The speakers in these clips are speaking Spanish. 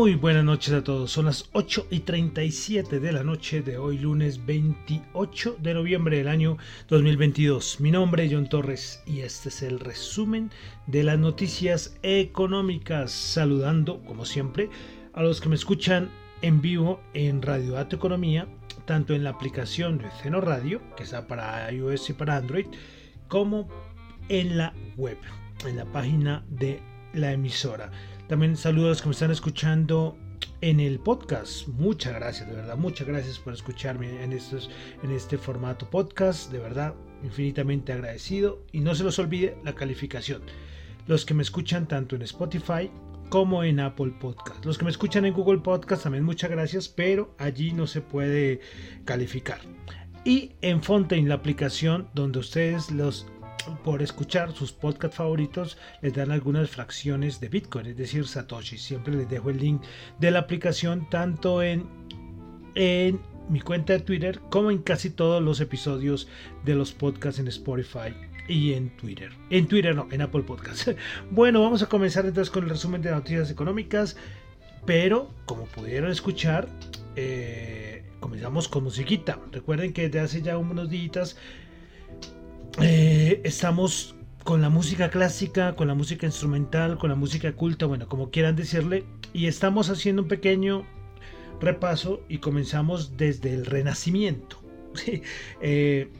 Muy buenas noches a todos, son las 8 y 37 de la noche de hoy lunes 28 de noviembre del año 2022. Mi nombre es John Torres y este es el resumen de las noticias económicas, saludando como siempre a los que me escuchan en vivo en Radio Dato Economía, tanto en la aplicación de Ceno Radio, que está para iOS y para Android, como en la web, en la página de la emisora. También saludos a los que me están escuchando en el podcast. Muchas gracias, de verdad. Muchas gracias por escucharme en, estos, en este formato podcast. De verdad, infinitamente agradecido. Y no se los olvide la calificación. Los que me escuchan tanto en Spotify como en Apple Podcast. Los que me escuchan en Google Podcast también muchas gracias, pero allí no se puede calificar. Y en Fontaine, la aplicación donde ustedes los por escuchar sus podcast favoritos les dan algunas fracciones de Bitcoin, es decir, Satoshi. Siempre les dejo el link de la aplicación tanto en, en mi cuenta de Twitter como en casi todos los episodios de los podcasts en Spotify y en Twitter. En Twitter no, en Apple Podcasts. Bueno, vamos a comenzar entonces con el resumen de noticias económicas, pero como pudieron escuchar, eh, comenzamos con musiquita. Recuerden que desde hace ya unos días eh, estamos con la música clásica, con la música instrumental, con la música culta, bueno, como quieran decirle, y estamos haciendo un pequeño repaso y comenzamos desde el Renacimiento. Eh,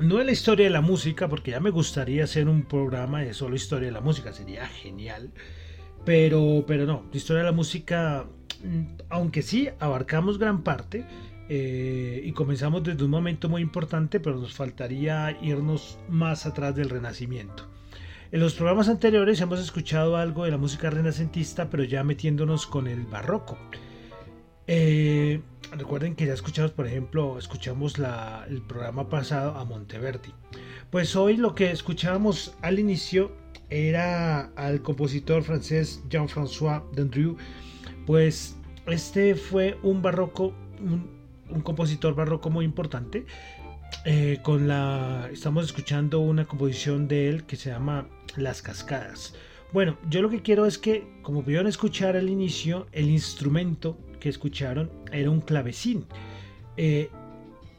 no es la historia de la música, porque ya me gustaría hacer un programa de solo historia de la música, sería genial. Pero, pero no, la historia de la música, mm, aunque sí abarcamos gran parte, eh, y comenzamos desde un momento muy importante, pero nos faltaría irnos más atrás del Renacimiento. En los programas anteriores hemos escuchado algo de la música renacentista, pero ya metiéndonos con el barroco. Eh, recuerden que ya escuchamos, por ejemplo, escuchamos el programa pasado a Monteverdi. Pues hoy lo que escuchábamos al inicio era al compositor francés Jean-François Dendrieu. Pues este fue un barroco, un compositor barroco muy importante. Eh, con la estamos escuchando una composición de él que se llama Las Cascadas. Bueno, yo lo que quiero es que, como pudieron escuchar al inicio, el instrumento que escucharon era un clavecín. Eh,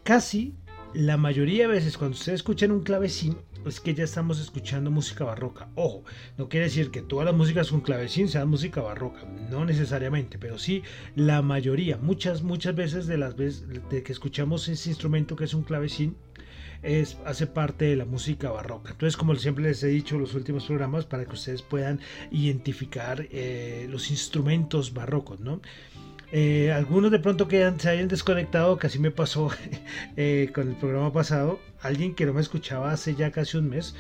casi la mayoría de veces cuando ustedes escuchan un clavecín es que ya estamos escuchando música barroca. Ojo, no quiere decir que todas las músicas con clavecín sean música barroca, no necesariamente, pero sí la mayoría, muchas, muchas veces de las veces que escuchamos ese instrumento que es un clavecín, es, hace parte de la música barroca. Entonces, como siempre les he dicho en los últimos programas, para que ustedes puedan identificar eh, los instrumentos barrocos, ¿no? Eh, algunos de pronto que se hayan desconectado, casi me pasó eh, con el programa pasado, alguien que no me escuchaba hace ya casi un mes,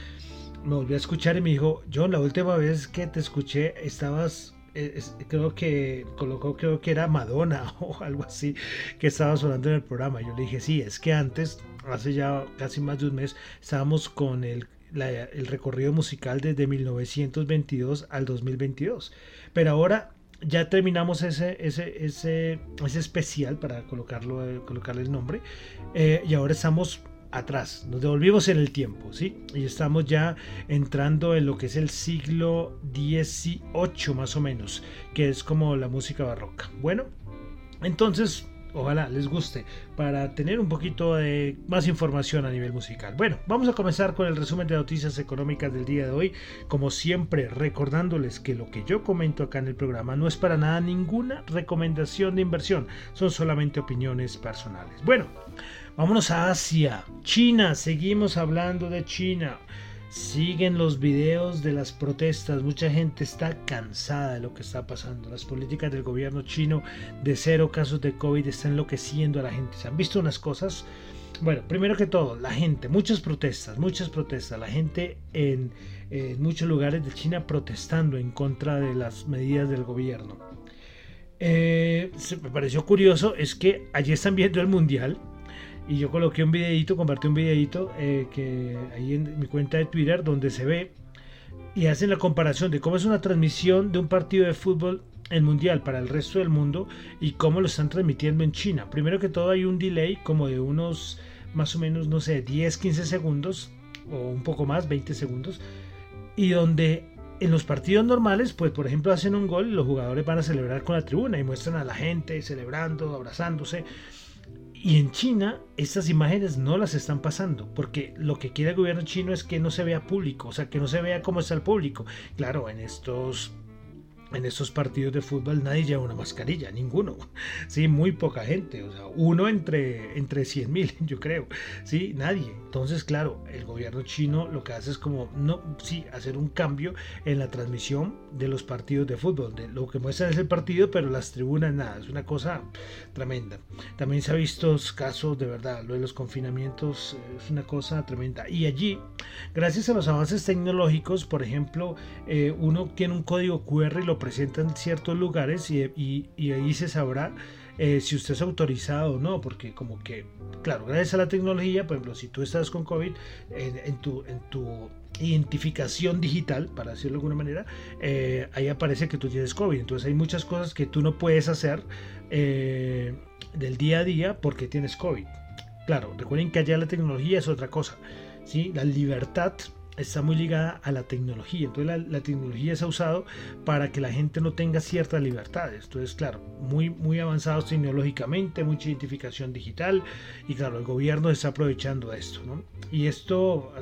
me volvió a escuchar y me dijo, John, la última vez que te escuché estabas, eh, creo que colocó, creo que era Madonna o algo así, que estaba sonando en el programa. Yo le dije, sí, es que antes, hace ya casi más de un mes, estábamos con el el recorrido musical desde 1922 al 2022. Pero ahora ya terminamos ese, ese, ese, ese especial para colocarlo, eh, colocarle el nombre. Eh, y ahora estamos atrás, nos devolvimos en el tiempo, ¿sí? Y estamos ya entrando en lo que es el siglo XVIII más o menos, que es como la música barroca. Bueno, entonces Ojalá les guste para tener un poquito de más información a nivel musical. Bueno, vamos a comenzar con el resumen de noticias económicas del día de hoy. Como siempre, recordándoles que lo que yo comento acá en el programa no es para nada ninguna recomendación de inversión, son solamente opiniones personales. Bueno, vámonos a Asia, China, seguimos hablando de China. Siguen los videos de las protestas, mucha gente está cansada de lo que está pasando. Las políticas del gobierno chino de cero casos de COVID están enloqueciendo a la gente. ¿Se han visto unas cosas? Bueno, primero que todo, la gente, muchas protestas, muchas protestas. La gente en, muchos lugares de China protestando en contra de las medidas del gobierno. Eh, me pareció curioso es que allí están viendo el mundial y yo coloqué un videito, compartí un videito eh, que ahí en mi cuenta de Twitter donde se ve y hacen la comparación de cómo es una transmisión de un partido de fútbol en mundial para el resto del mundo y cómo lo están transmitiendo en China. Primero que todo hay un delay como de unos más o menos, no sé, 10, 15 segundos o un poco más, 20 segundos, y donde en los partidos normales, pues por ejemplo hacen un gol los jugadores van a celebrar con la tribuna y muestran a la gente celebrando, abrazándose. Y en China estas imágenes no las están pasando, porque lo que quiere el gobierno chino es que no se vea público, o sea, que no se vea cómo está el público. Claro, en estos en estos partidos de fútbol nadie lleva una mascarilla, ninguno. Sí, muy poca gente, o sea, uno entre, entre 100 mil, yo creo. Sí, nadie. Entonces, claro, el gobierno chino lo que hace es como, no, sí, hacer un cambio en la transmisión de los partidos de fútbol. De, lo que muestran es el partido, pero las tribunas nada. Es una cosa tremenda. También se ha visto casos de verdad, lo de los confinamientos eh, es una cosa tremenda. Y allí, gracias a los avances tecnológicos, por ejemplo, eh, uno tiene un código QR y lo presentan en ciertos lugares y, ahí se sabrá eh, si usted es autorizado o no, porque como que, claro, gracias a la tecnología, por ejemplo, si tú estás con COVID, en, tu, en tu identificación digital, para decirlo de alguna manera, eh, ahí aparece que tú tienes COVID. Entonces hay muchas cosas que tú no puedes hacer eh, del día a día porque tienes COVID. Claro, recuerden que allá la tecnología es otra cosa. ¿sí? La libertad está muy ligada a la tecnología. Entonces la, tecnología se ha usado para que la gente no tenga ciertas libertades. Entonces, claro, muy, muy avanzados tecnológicamente, mucha identificación digital y claro, el gobierno está aprovechando esto. ¿no? Y esto,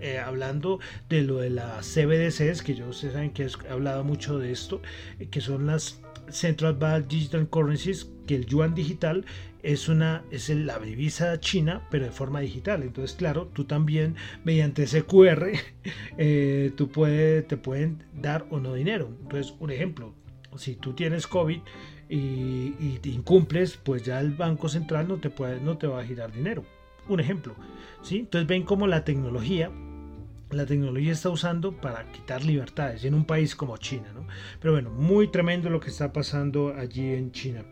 eh, hablando de lo de las CBDCs, que yo ustedes saben que he hablado mucho de esto, eh, que son las Central Bank Digital Currencies, que el yuan digital es una es la divisa china pero de forma digital entonces claro tú también mediante ese QR eh, tú puedes te pueden dar o no dinero entonces un ejemplo si tú tienes COVID y, te incumples pues ya el banco central no te puede no te va a girar dinero un ejemplo sí entonces ven cómo la tecnología la tecnología está usando para quitar libertades en un país como China, ¿no? Pero bueno, muy tremendo lo que está pasando allí en China.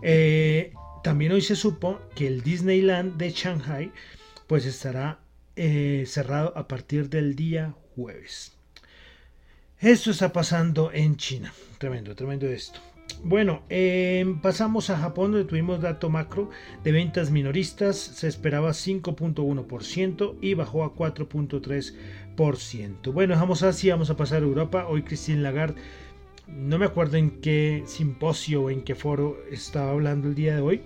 Eh, también hoy se supo que el Disneyland de Shanghai pues estará eh, cerrado a partir del día jueves. Esto está pasando en China. Tremendo, tremendo esto. Bueno, em, pasamos a Japón donde tuvimos dato macro de ventas minoristas. Se esperaba 5.1% y bajó a 4.3%. Bueno, dejamos así, vamos a pasar a Europa. Hoy Christine Lagarde no me acuerdo en qué simposio o en qué foro estaba hablando el día de hoy,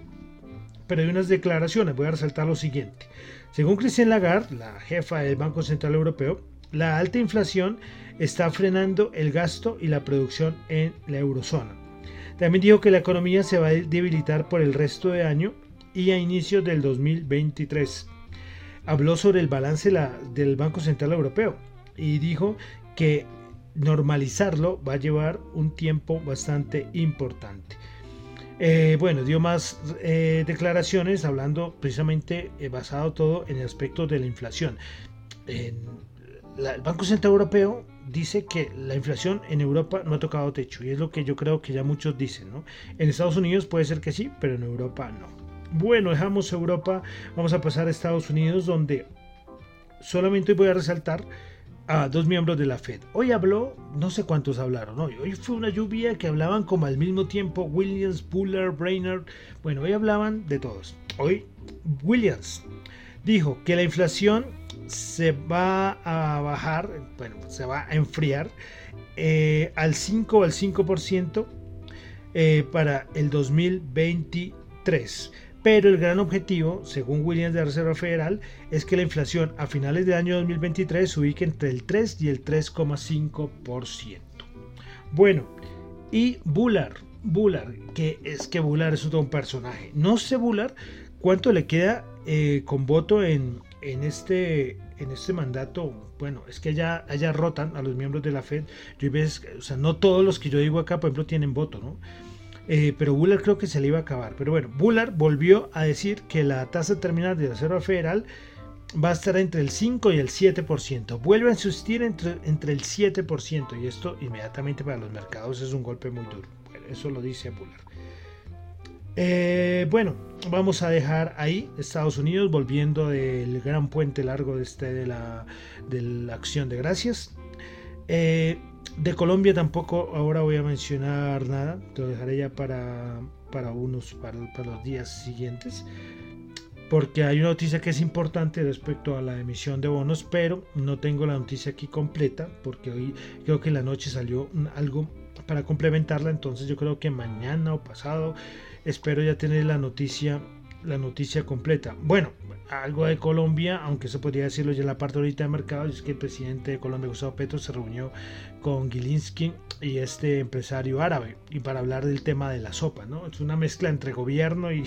pero hay unas declaraciones, voy a resaltar lo siguiente. Según Christine Lagarde, la jefa del Banco Central Europeo, la alta inflación está frenando el gasto y la producción en la eurozona. También dijo que la economía se va a debilitar por el resto de año y a inicios del 2023. Habló sobre el balance del Banco Central Europeo y dijo que normalizarlo va a llevar un tiempo bastante importante. Eh, bueno, dio más eh, declaraciones hablando precisamente eh, basado todo en el aspecto de la inflación. el Banco Central Europeo dice que la inflación en Europa no ha tocado techo y es lo que yo creo que ya muchos dicen. ¿no? En Estados Unidos puede ser que sí, pero en Europa no. Bueno, dejamos Europa, vamos a pasar a Estados Unidos donde solamente voy a resaltar a dos miembros de la Fed. Hoy habló, no sé cuántos hablaron hoy. Hoy fue una lluvia que hablaban como al mismo tiempo Williams, Puller, Brainerd. Bueno, hoy hablaban de todos. Hoy Williams dijo que la inflación se va a bajar, bueno, se va a enfriar eh, al 5 o al 5% eh, para el 2023. Pero el gran objetivo, según Williams de la Reserva Federal, es que la inflación a finales del año 2023 se ubique entre el 3 y el 3,5%. Bueno, y Bullard, Bullard, que es que Bullard es un personaje. No sé Bullard cuánto le queda eh, con voto en, en, este, en este mandato. Bueno, es que allá, allá rotan a los miembros de la Fed. Yo o sea, no todos los que yo digo acá, por ejemplo, tienen voto, ¿no? Eh, pero Bullard creo que se le iba a acabar. Pero bueno, Bullard volvió a decir que la tasa terminal de la Reserva Federal va a estar entre el 5 y el 7%. Vuelve a insistir entre, entre el 7% y esto inmediatamente para los mercados es un golpe muy duro. eso lo dice Bullard. Eh, bueno, vamos a dejar ahí Estados Unidos volviendo del gran puente largo de, este, de, la, de la acción de gracias. Eh, de Colombia tampoco ahora voy a mencionar nada, te lo dejaré ya para, para unos, para, los días siguientes, porque hay una noticia que es importante respecto a la emisión de bonos, pero no tengo la noticia aquí completa, porque hoy creo que en la noche salió algo para complementarla, entonces yo creo que mañana o pasado espero ya tener la noticia la noticia completa. Bueno, algo de Colombia, aunque se podría decirlo ya en la parte ahorita de mercado, es que el presidente de Colombia, Gustavo Petro, se reunió con Gilinski y este empresario árabe, y para hablar del tema de la sopa, ¿no? Es una mezcla entre gobierno y,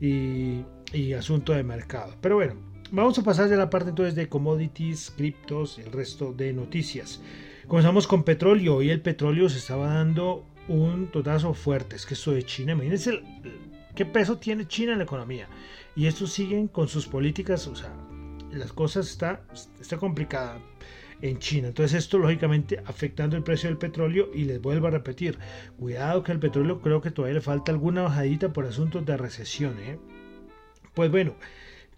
y, asunto de mercado. Pero bueno, vamos a pasar de la parte entonces de commodities, criptos, el resto de noticias. Comenzamos con petróleo, y el petróleo se estaba dando un totazo fuerte, es que esto de China, imagínense el, ¿Qué peso tiene China en la economía? Y estos siguen con sus políticas, o sea, las cosas está, está complicada en China. Entonces esto lógicamente afectando el precio del petróleo y les vuelvo a repetir, cuidado que el petróleo creo que todavía le falta alguna bajadita por asuntos de recesión. ¿eh? Pues bueno,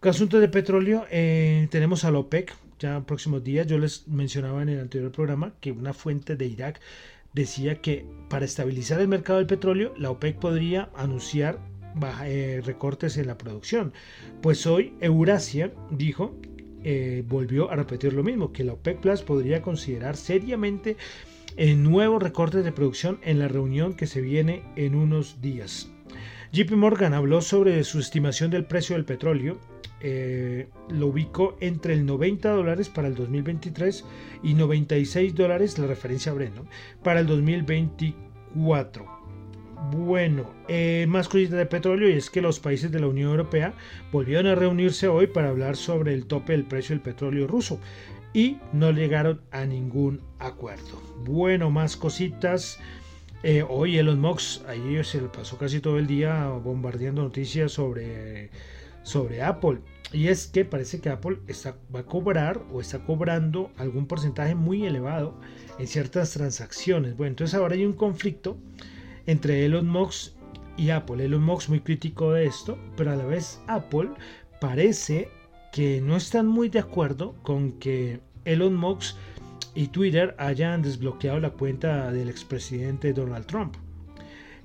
con asuntos de petróleo eh, tenemos a la OPEC, ya en próximos días yo les mencionaba en el anterior programa que una fuente de Irak decía que para estabilizar el mercado del petróleo la OPEC podría anunciar eh, recortes en la producción. Pues hoy Eurasia dijo, eh, volvió a repetir lo mismo, que la OPEC Plus podría considerar seriamente el nuevo recortes de producción en la reunión que se viene en unos días. JP Morgan habló sobre su estimación del precio del petróleo. Eh, lo ubicó entre el 90 dólares para el 2023 y 96 dólares la referencia Brent para el 2024. Bueno, eh, más cositas de petróleo y es que los países de la Unión Europea volvieron a reunirse hoy para hablar sobre el tope del precio del petróleo ruso y no llegaron a ningún acuerdo. Bueno, más cositas. Eh, hoy Elon Musk, ahí se pasó casi todo el día bombardeando noticias sobre, sobre Apple. Y es que parece que Apple está, va a cobrar o está cobrando algún porcentaje muy elevado en ciertas transacciones. Bueno, entonces ahora hay un conflicto entre Elon Musk y Apple. Elon Musk muy crítico de esto, pero a la vez Apple parece que no están muy de acuerdo con que Elon Musk y Twitter hayan desbloqueado la cuenta del expresidente Donald Trump.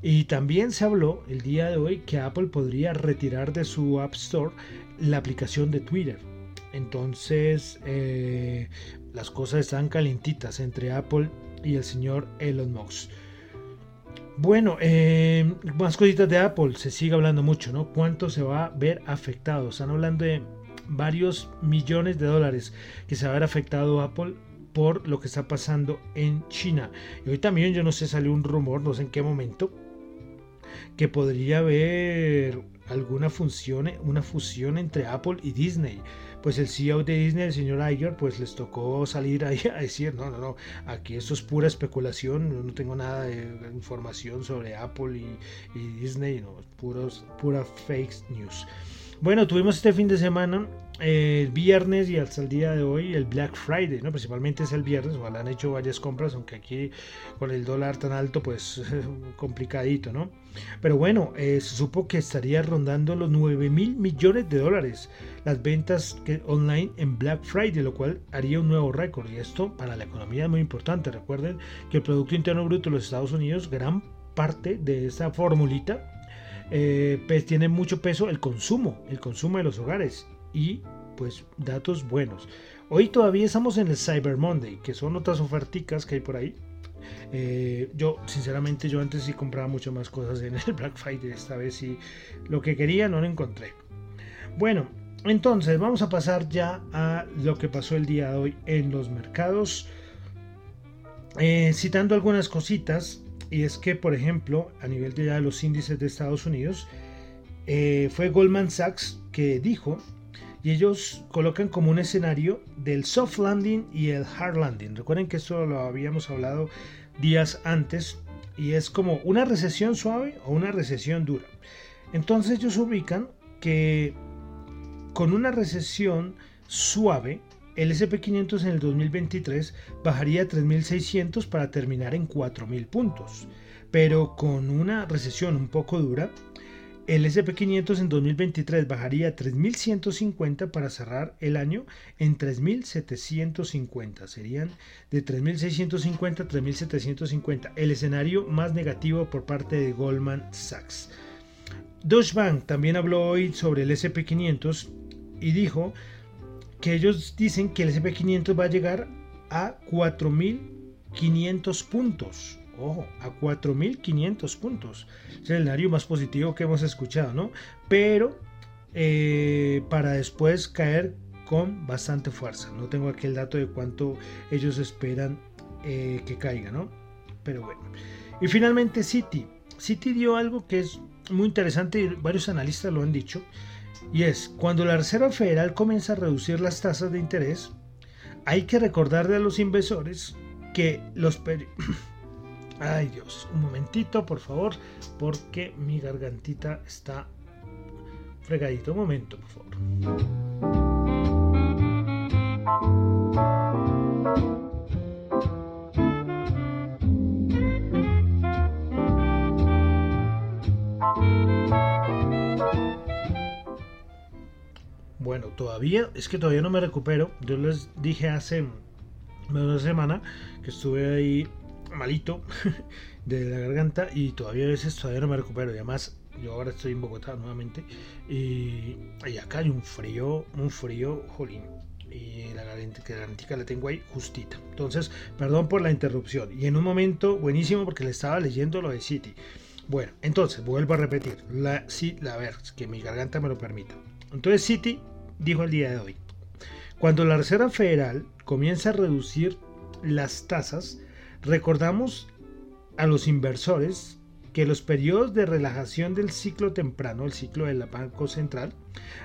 Y también se habló el día de hoy que Apple podría retirar de su App Store la aplicación de Twitter. Entonces eh, las cosas están calentitas entre Apple y el señor Elon Musk. Bueno, eh, más cositas de Apple, se sigue hablando mucho, ¿no? ¿Cuánto se va a ver afectado? Están hablando de varios millones de dólares que se va a ver afectado Apple por lo que está pasando en China. Y hoy también, yo no sé, salió un rumor, no sé en qué momento, que podría haber alguna función, una fusión entre Apple y Disney. Pues el CEO de Disney, el señor Iger, pues les tocó salir ahí a decir, no, no, no, aquí esto es pura especulación, no tengo nada de información sobre Apple y, Disney, no, puros, pura fake news. Bueno, tuvimos este fin de semana, el viernes y hasta el día de hoy, el Black Friday, ¿no? Principalmente es el viernes, ojalá han hecho varias compras, aunque aquí con el dólar tan alto, pues complicadito, ¿no? Pero bueno, eh, se supo que estaría rondando los 9 mil millones de dólares las ventas que, online en Black Friday, lo cual haría un nuevo récord. Y esto para la economía es muy importante. Recuerden que el Producto Interno Bruto de los Estados Unidos, gran parte de esa formulita eh, pues tiene mucho peso el consumo, el consumo de los hogares y pues datos buenos. Hoy todavía estamos en el Cyber Monday, que son otras oferticas que hay por ahí. Eh, yo, sinceramente, yo antes sí compraba mucho más cosas en el Black Friday. Esta vez sí, lo que quería no lo encontré. Bueno, entonces vamos a pasar ya a lo que pasó el día de hoy en los mercados. Eh, citando algunas cositas, y es que, por ejemplo, a nivel de los índices de Estados Unidos, eh, fue Goldman Sachs que dijo, y ellos colocan como un escenario del soft landing y el hard landing. Recuerden que esto lo habíamos hablado días antes, y es como una recesión suave o una recesión dura. Entonces ellos ubican que con una recesión suave, el SP500 en el 2023 bajaría a 3.600 para terminar en 4.000 puntos, pero con una recesión un poco dura, el SP500 en 2023 bajaría a 3.150 para cerrar el año en 3.750. Serían de 3.650 a 3.750. El escenario más negativo por parte de Goldman Sachs. Deutsche Bank también habló hoy sobre el SP500 y dijo que ellos dicen que el SP500 va a llegar a 4.500 puntos. Ojo, a 4.500 puntos. Es el escenario más positivo que hemos escuchado, ¿no? Pero eh, para después caer con bastante fuerza. No tengo aquí el dato de cuánto ellos esperan eh, que caiga, ¿no? Pero bueno. Y finalmente Citi. Citi dio algo que es muy interesante y varios analistas lo han dicho y es, cuando la Reserva Federal comienza a reducir las tasas de interés, hay que recordarle a los inversores que los... Ay Dios, un momentito por favor, porque mi gargantita está fregadito. Un momento, por favor. Todavía, es que todavía no me recupero. Yo les dije hace una semana que estuve ahí malito de la garganta y todavía a veces todavía no me recupero. Y además, yo ahora estoy en Bogotá nuevamente y, acá hay un frío, un frío, jolín. Y la garantía la tengo ahí justita. Entonces, perdón por la interrupción. Y en un momento buenísimo porque le estaba leyendo lo de City. Bueno, entonces, vuelvo a repetir. La, sí, la ver, que mi garganta me lo permita. Entonces, City dijo el día de hoy, cuando la Reserva Federal comienza a reducir las tasas, recordamos a los inversores que los periodos de relajación del ciclo temprano, el ciclo del Banco Central,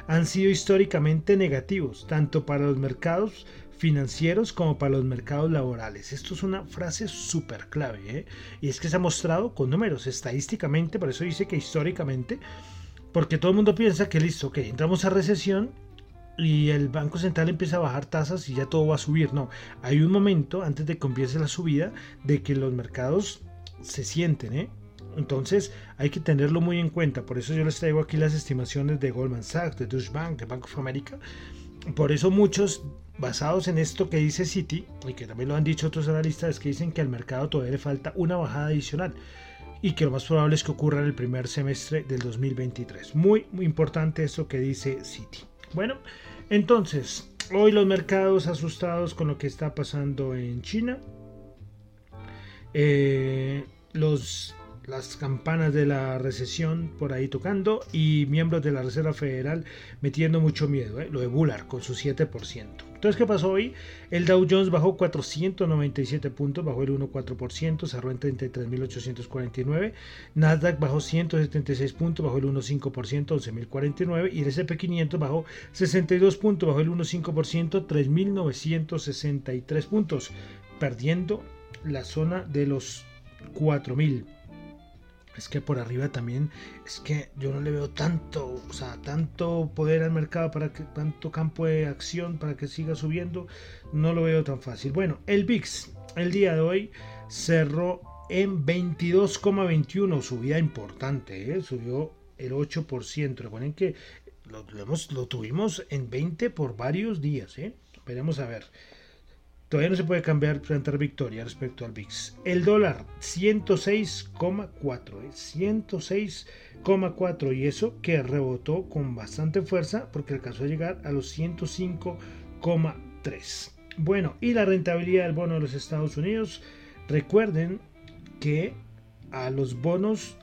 han sido históricamente negativos, tanto para los mercados financieros como para los mercados laborales. Esto es una frase súper clave, ¿eh? y es que se ha mostrado con números estadísticamente, por eso dice que históricamente, porque todo el mundo piensa que listo, que entramos a recesión y el Banco Central empieza a bajar tasas y ya todo va a subir. No, hay un momento antes de que empiece la subida de que los mercados se sienten, ¿eh? Entonces hay que tenerlo muy en cuenta. Por eso yo les traigo aquí las estimaciones de Goldman Sachs, de Deutsche Bank, de Bank of America. Por eso muchos, basados en esto que dice Citi, y que también lo han dicho otros analistas, que dicen que al mercado todavía le falta una bajada adicional y que lo más probable es que ocurra en el primer semestre del 2023. Muy, muy importante eso que dice Citi. Bueno, entonces, hoy los mercados asustados con lo que está pasando en China. Eh, los las campanas de la recesión por ahí tocando y miembros de la Reserva Federal metiendo mucho miedo, ¿eh? lo de Bullard con su 7%. Entonces, ¿qué pasó hoy? El Dow Jones bajó 497 puntos, bajó el 1,4%, cerró en 33.849. Nasdaq bajó 176 puntos, bajó el 1,5%, 11.049. Y el SP500 bajó 62 puntos, bajó el 1,5%, 3.963 puntos, perdiendo la zona de los 4.000 es que por arriba también es que yo no le veo tanto, o sea, tanto poder al mercado para que tanto campo de acción para que siga subiendo, no lo veo tan fácil. Bueno, el VIX el día de hoy cerró en 22,21, subida importante, ¿eh? subió el 8%. Recuerden que lo, lo, tuvimos en 20 por varios días, ¿eh? Veremos a ver. Todavía no se puede cambiar, plantar victoria respecto al VIX. El dólar, 106,4. 106,4. ¿eh? Y eso que rebotó con bastante fuerza porque alcanzó a llegar a los 105,3. Bueno, y la rentabilidad del bono de los Estados Unidos. Recuerden que a los bonos,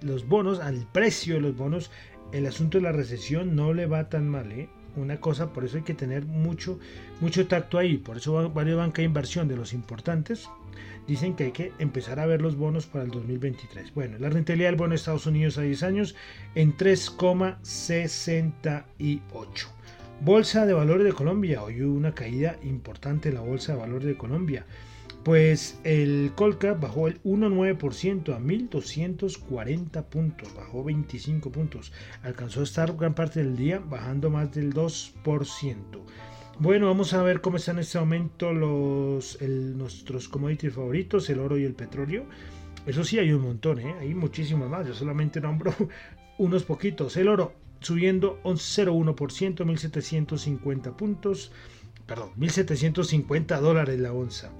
los bonos, al precio de los bonos, el asunto de la recesión no le va tan mal. ¿eh? Una cosa, por eso hay que tener mucho, mucho tacto ahí. Por eso varios bancos de inversión de los importantes dicen que hay que empezar a ver los bonos para el 2023. Bueno, la rentabilidad del bono de Estados Unidos a 10 años en 3,68. Bolsa de Valores de Colombia. Hoy hubo una caída importante en la Bolsa de Valores de Colombia. Pues el Colcap bajó el 1,9% a 1.240 puntos, bajó 25 puntos. Alcanzó a estar gran parte del día bajando más del 2%. Bueno, vamos a ver cómo están en este momento los, nuestros commodities favoritos, el oro y el petróleo. Eso sí, hay un montón, ¿eh? hay muchísimos más. Yo solamente nombro unos poquitos. El oro subiendo 0,1%, 1.750 puntos, perdón, 1.750 dólares la onza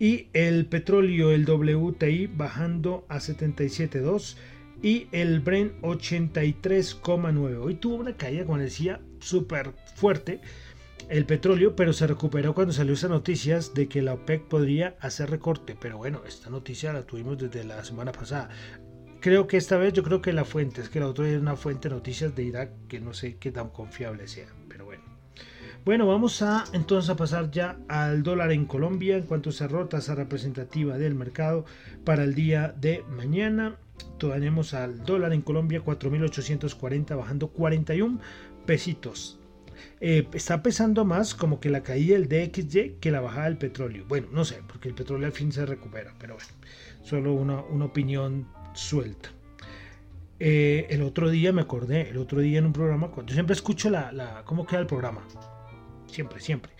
y el petróleo, el WTI bajando a 77.2 y el Brent 83,9. Hoy tuvo una caída, como decía, súper fuerte el petróleo, pero se recuperó cuando salió esa noticias de que la OPEC podría hacer recorte. Pero bueno, esta noticia la tuvimos desde la semana pasada. Creo que esta vez yo creo que la fuente, es que la otra es una fuente de noticias de Irak que no sé qué tan confiable sea. Bueno, vamos a entonces a pasar ya al dólar en Colombia en cuanto cerró tasa representativa del mercado para el día de mañana. Tenemos al dólar en Colombia 4.840 bajando 41 pesitos. Eh, está pesando más como que la caída del DXY que la bajada del petróleo. Bueno, no sé, porque el petróleo al fin se recupera, pero bueno, solo una, opinión suelta. Eh, el otro día me acordé, el otro día en un programa, yo siempre escucho la, la cómo queda el programa siempre, siempre.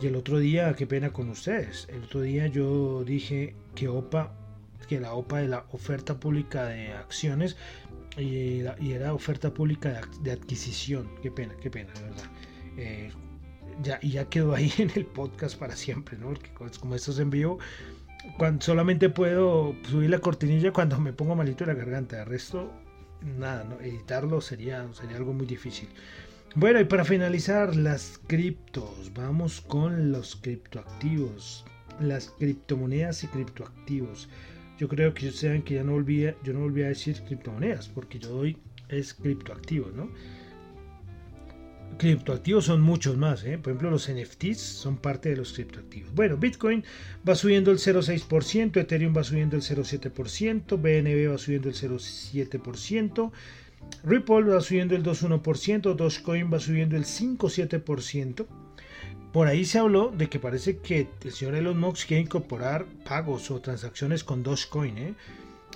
Y el otro día, qué pena con ustedes, el otro día yo dije que OPA, que la OPA de la oferta pública de acciones y, era oferta pública de, adquisición, qué pena, qué pena, de verdad. Eh, ya, y ya quedó ahí en el podcast para siempre, ¿no? Porque como esto se envió, cuando solamente puedo subir la cortinilla cuando me pongo malito de la garganta, el resto, nada, ¿no? editarlo sería, sería algo muy difícil. Bueno, y para finalizar, las criptos. Vamos con los criptoactivos. Las criptomonedas y criptoactivos. Yo creo que ustedes que ya no volví, yo no volví a decir criptomonedas, porque yo doy es criptoactivos, ¿no? Criptoactivos son muchos más, ¿eh? por ejemplo los NFTs son parte de los criptoactivos. Bueno, Bitcoin va subiendo el 0,6%, Ethereum va subiendo el 0,7%, BNB va subiendo el 0,7%, Ripple va subiendo el 2,1%, Dogecoin va subiendo el 5,7%. Por ahí se habló de que parece que el señor Elon Musk quiere incorporar pagos o transacciones con Dogecoin ¿eh?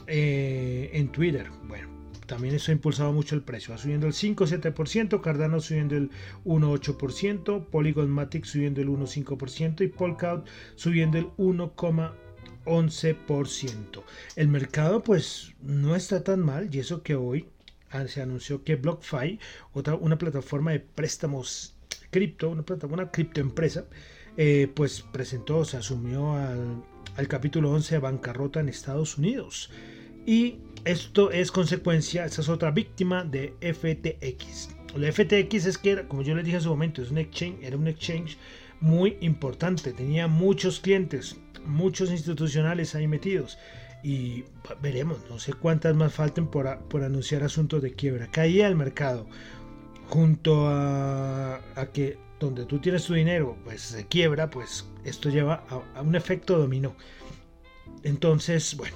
Eh, en Twitter. Bueno, también eso ha impulsado mucho el precio. Va subiendo el 5,7%, Cardano subiendo el 1,8%, Polygon Matic subiendo el 1,5% y Polkadot subiendo el 1,11%. El mercado pues no está tan mal y eso que hoy se anunció que BlockFi, otra, una plataforma de préstamos cripto, una, una criptoempresa, eh, pues presentó, se asumió al, al capítulo 11 de bancarrota en Estados Unidos. Y esto es consecuencia, esa es otra víctima de FTX. La FTX es que, como yo les dije en su momento, es un exchange, era un exchange muy importante, tenía muchos clientes, muchos institucionales ahí metidos y veremos, no sé cuántas más falten por, anunciar asuntos de quiebra. Caía el mercado junto a, que donde tú tienes tu dinero pues se quiebra, pues esto lleva a, un efecto dominó. Entonces, bueno,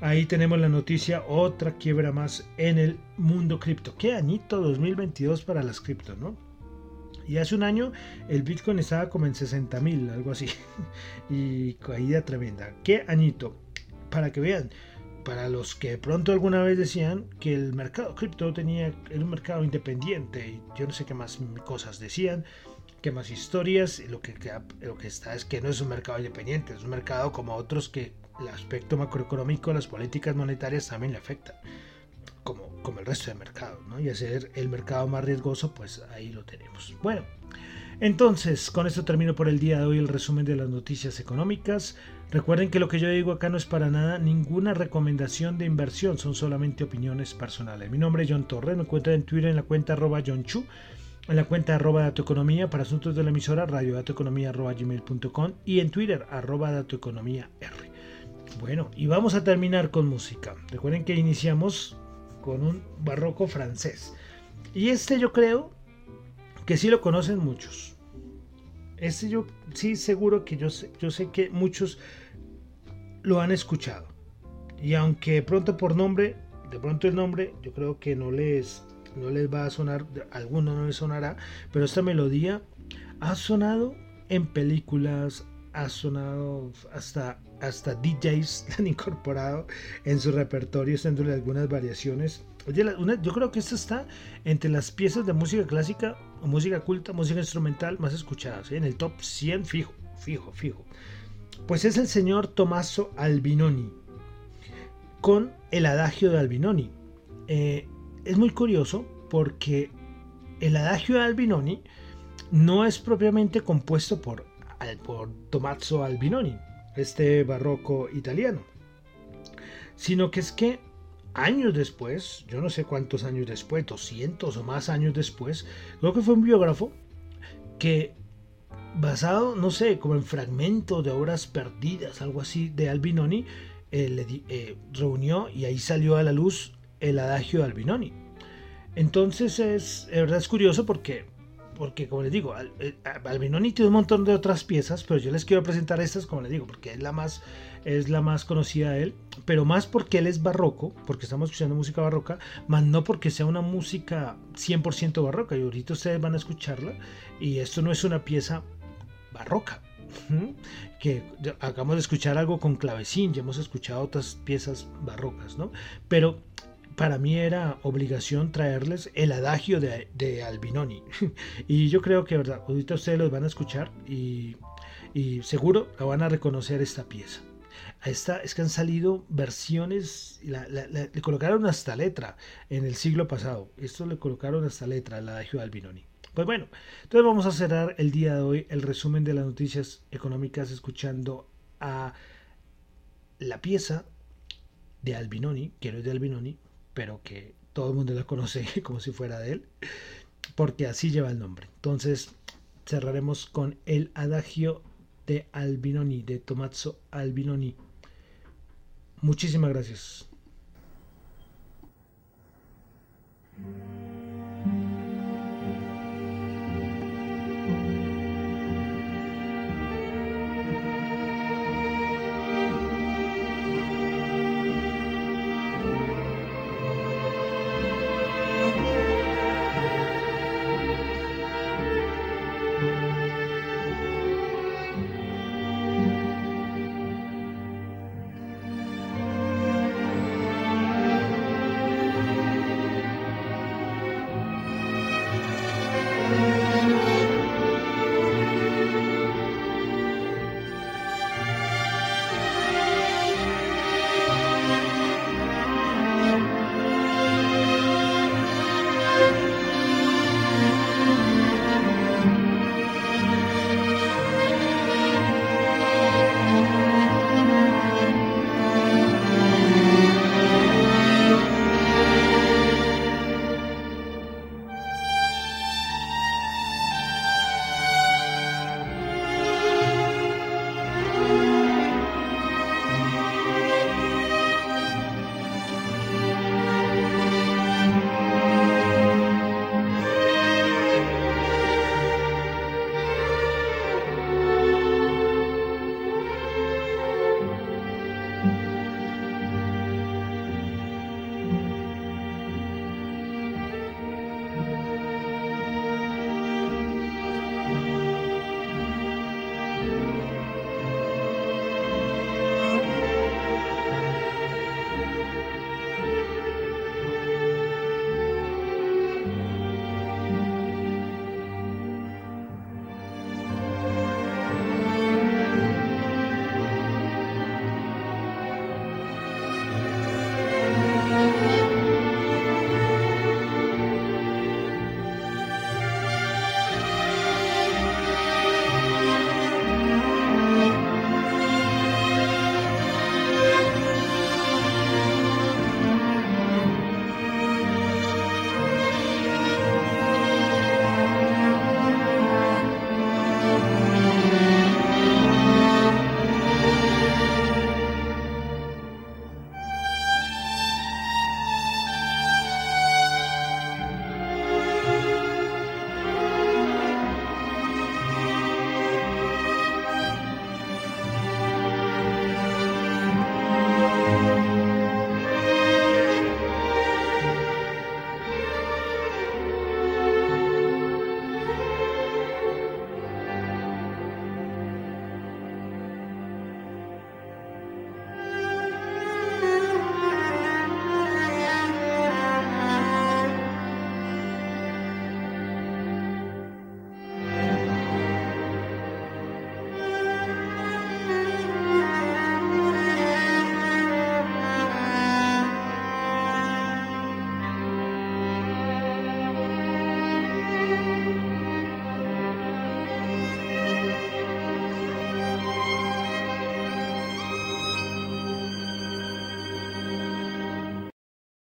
ahí tenemos la noticia, otra quiebra más en el mundo cripto. Qué añito 2022 para las cripto, ¿no? Y hace un año el Bitcoin estaba como en 60 mil, algo así. y caída tremenda. Qué añito para que vean, para los que de pronto alguna vez decían que el mercado cripto tenía era un mercado independiente y yo no sé qué más cosas decían, qué más historias, lo que, lo que está es que no es un mercado independiente, es un mercado como otros que el aspecto macroeconómico, las políticas monetarias también le afectan, como, como el resto del mercado, ¿no? Y hacer el mercado más riesgoso, pues ahí lo tenemos. Bueno, entonces, con esto termino por el día de hoy el resumen de las noticias económicas. Recuerden que lo que yo digo acá no es para nada ninguna recomendación de inversión, son solamente opiniones personales. Mi nombre es John Torres, me encuentro en Twitter en la cuenta arroba John Chu, en la cuenta arroba datoeconomía para asuntos de la emisora radiodatoeconomía arroba gmail.com y en Twitter arroba datoeconomía R. Bueno, y vamos a terminar con música. Recuerden que iniciamos con un barroco francés. Y este yo creo que sí lo conocen muchos. Este yo sí seguro que yo sé, yo sé que muchos lo han escuchado. Y aunque de pronto por nombre, de pronto el nombre, yo creo que no les, no les va a sonar, alguno no les sonará, pero esta melodía ha sonado en películas, ha sonado hasta, hasta DJs han incorporado en su repertorio, haciéndole algunas variaciones. Yo creo que esta está entre las piezas de música clásica música culta, música instrumental más escuchadas, ¿eh? en el top 100 fijo, fijo, fijo. Pues es el señor Tommaso Albinoni con el adagio de Albinoni. Eh, es muy curioso porque el adagio de Albinoni no es propiamente compuesto por por Tommaso Albinoni, este barroco italiano. Sino que es que años después, yo no sé cuántos años después, 200 o más años después, creo que fue un biógrafo que basado, no sé, como en fragmentos de obras perdidas, algo así, de Albinoni, eh, eh, reunió y ahí salió a la luz el adagio de Albinoni. Entonces es, es verdad es curioso porque porque como les digo, eh, Albinoni tiene un montón de otras piezas, pero yo les quiero presentar estas, como les digo, porque es la más, es la más conocida de él, pero más porque él es barroco, porque estamos escuchando música barroca, más no porque sea una música 100% barroca, y ahorita ustedes van a escucharla, y esto no es una pieza barroca, que acabamos de escuchar algo con clavecín, ya hemos escuchado otras piezas barrocas, ¿no? Pero para mí era obligación traerles el adagio de, Albinoni. y yo creo que, verdad, ahorita ustedes los van a escuchar y, seguro la van a reconocer esta pieza. Esta, es que han salido versiones, le colocaron hasta letra en el siglo pasado. Esto le colocaron hasta letra, adagio de Albinoni. Pues bueno, entonces vamos a cerrar el día de hoy el resumen de las noticias económicas escuchando a la pieza de Albinoni, es de Albinoni, pero que todo el mundo la conoce como si fuera de él, porque así lleva el nombre. Entonces cerraremos con el adagio de Albinoni, de Tomazzo Albinoni. Muchísimas gracias.